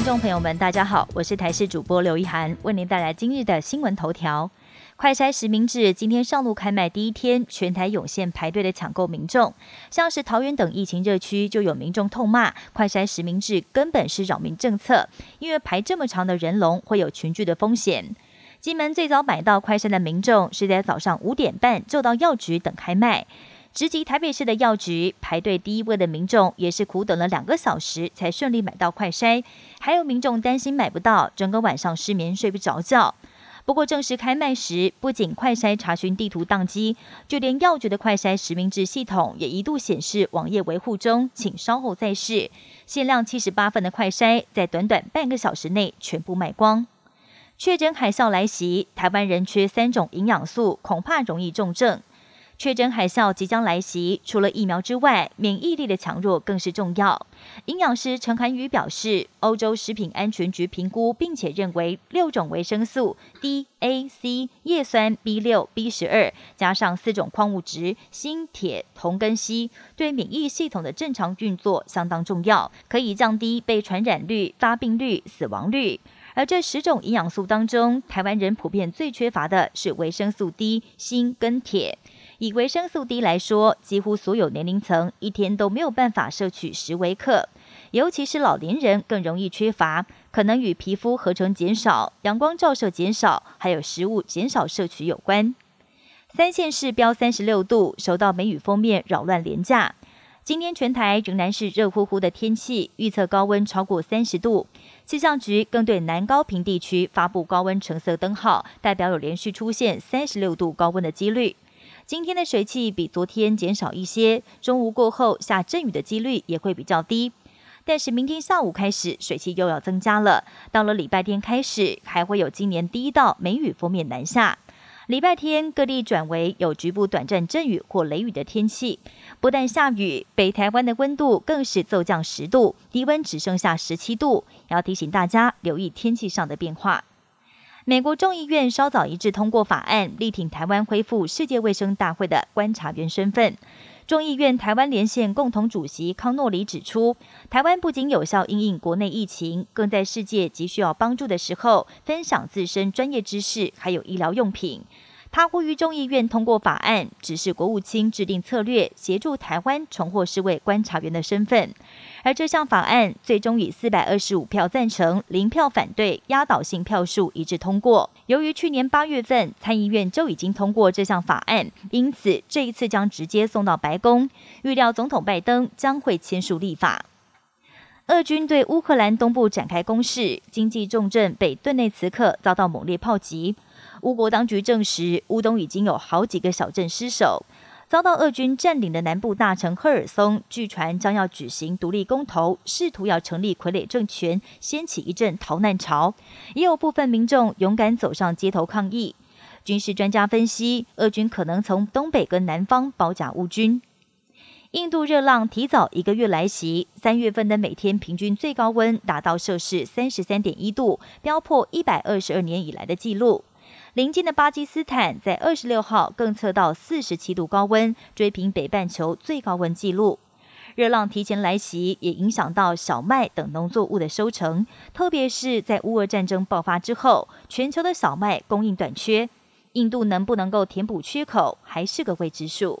听众朋友们，大家好，我是台视主播刘一涵，为您带来今日的新闻头条。快筛实名制今天上路开卖第一天，全台涌现排队的抢购民众，像是桃园等疫情热区，就有民众痛骂快筛实名制根本是扰民政策，因为排这么长的人龙会有群聚的风险。金门最早买到快筛的民众是在早上五点半就到药局等开卖，直击台北市的药局排队第一位的民众也是苦等了两个小时才顺利买到快筛，还有民众担心买不到，整个晚上失眠睡不着觉。不过正式开卖时，不仅快筛查询地图宕机，就连药局的快筛实名制系统也一度显示网页维护中，请稍后再试。限量七十八份的快筛，在短短半个小时内全部卖光。确诊海啸来袭，台湾人缺三种营养素，恐怕容易重症。确诊海啸即将来袭，除了疫苗之外，免疫力的强弱更是重要。营养师陈涵宇表示，欧洲食品安全局评估，并且认为六种维生素 D、A、C、叶酸、B 六、B 十二，加上四种矿物质锌、铁、铜跟硒，对免疫系统的正常运作相当重要，可以降低被传染率、发病率、死亡率。而这十种营养素当中，台湾人普遍最缺乏的是维生素 D、锌跟铁。以维生素 D 来说，几乎所有年龄层一天都没有办法摄取十微克，尤其是老年人更容易缺乏，可能与皮肤合成减少、阳光照射减少，还有食物减少摄取有关。三线市标三十六度，受到梅雨封面扰乱廉价。今天全台仍然是热乎乎的天气，预测高温超过三十度。气象局更对南高平地区发布高温橙色灯号，代表有连续出现三十六度高温的几率。今天的水汽比昨天减少一些，中午过后下阵雨的几率也会比较低。但是明天下午开始，水汽又要增加了。到了礼拜天开始，还会有今年第一道梅雨封面南下。礼拜天各地转为有局部短暂阵雨或雷雨的天气，不但下雨，北台湾的温度更是骤降十度，低温只剩下十七度。要提醒大家留意天气上的变化。美国众议院稍早一致通过法案，力挺台湾恢复世界卫生大会的观察员身份。众议院台湾连线共同主席康诺里指出，台湾不仅有效应应国内疫情，更在世界急需要帮助的时候，分享自身专业知识，还有医疗用品。他呼吁众议院通过法案，指示国务卿制定策略，协助台湾重获世卫观察员的身份。而这项法案最终以四百二十五票赞成、零票反对、压倒性票数一致通过。由于去年八月份参议院就已经通过这项法案，因此这一次将直接送到白宫。预料总统拜登将会签署立法。俄军对乌克兰东部展开攻势，经济重镇北顿内茨克遭到猛烈炮击。乌国当局证实，乌东已经有好几个小镇失守，遭到俄军占领的南部大城赫尔松，据传将要举行独立公投，试图要成立傀儡政权，掀起一阵逃难潮。也有部分民众勇敢走上街头抗议。军事专家分析，俄军可能从东北跟南方包夹乌军。印度热浪提早一个月来袭，三月份的每天平均最高温达到摄氏三十三点一度，飙破一百二十二年以来的纪录。邻近的巴基斯坦在二十六号更测到四十七度高温，追平北半球最高温纪录。热浪提前来袭，也影响到小麦等农作物的收成，特别是在乌俄战争爆发之后，全球的小麦供应短缺，印度能不能够填补缺口，还是个未知数。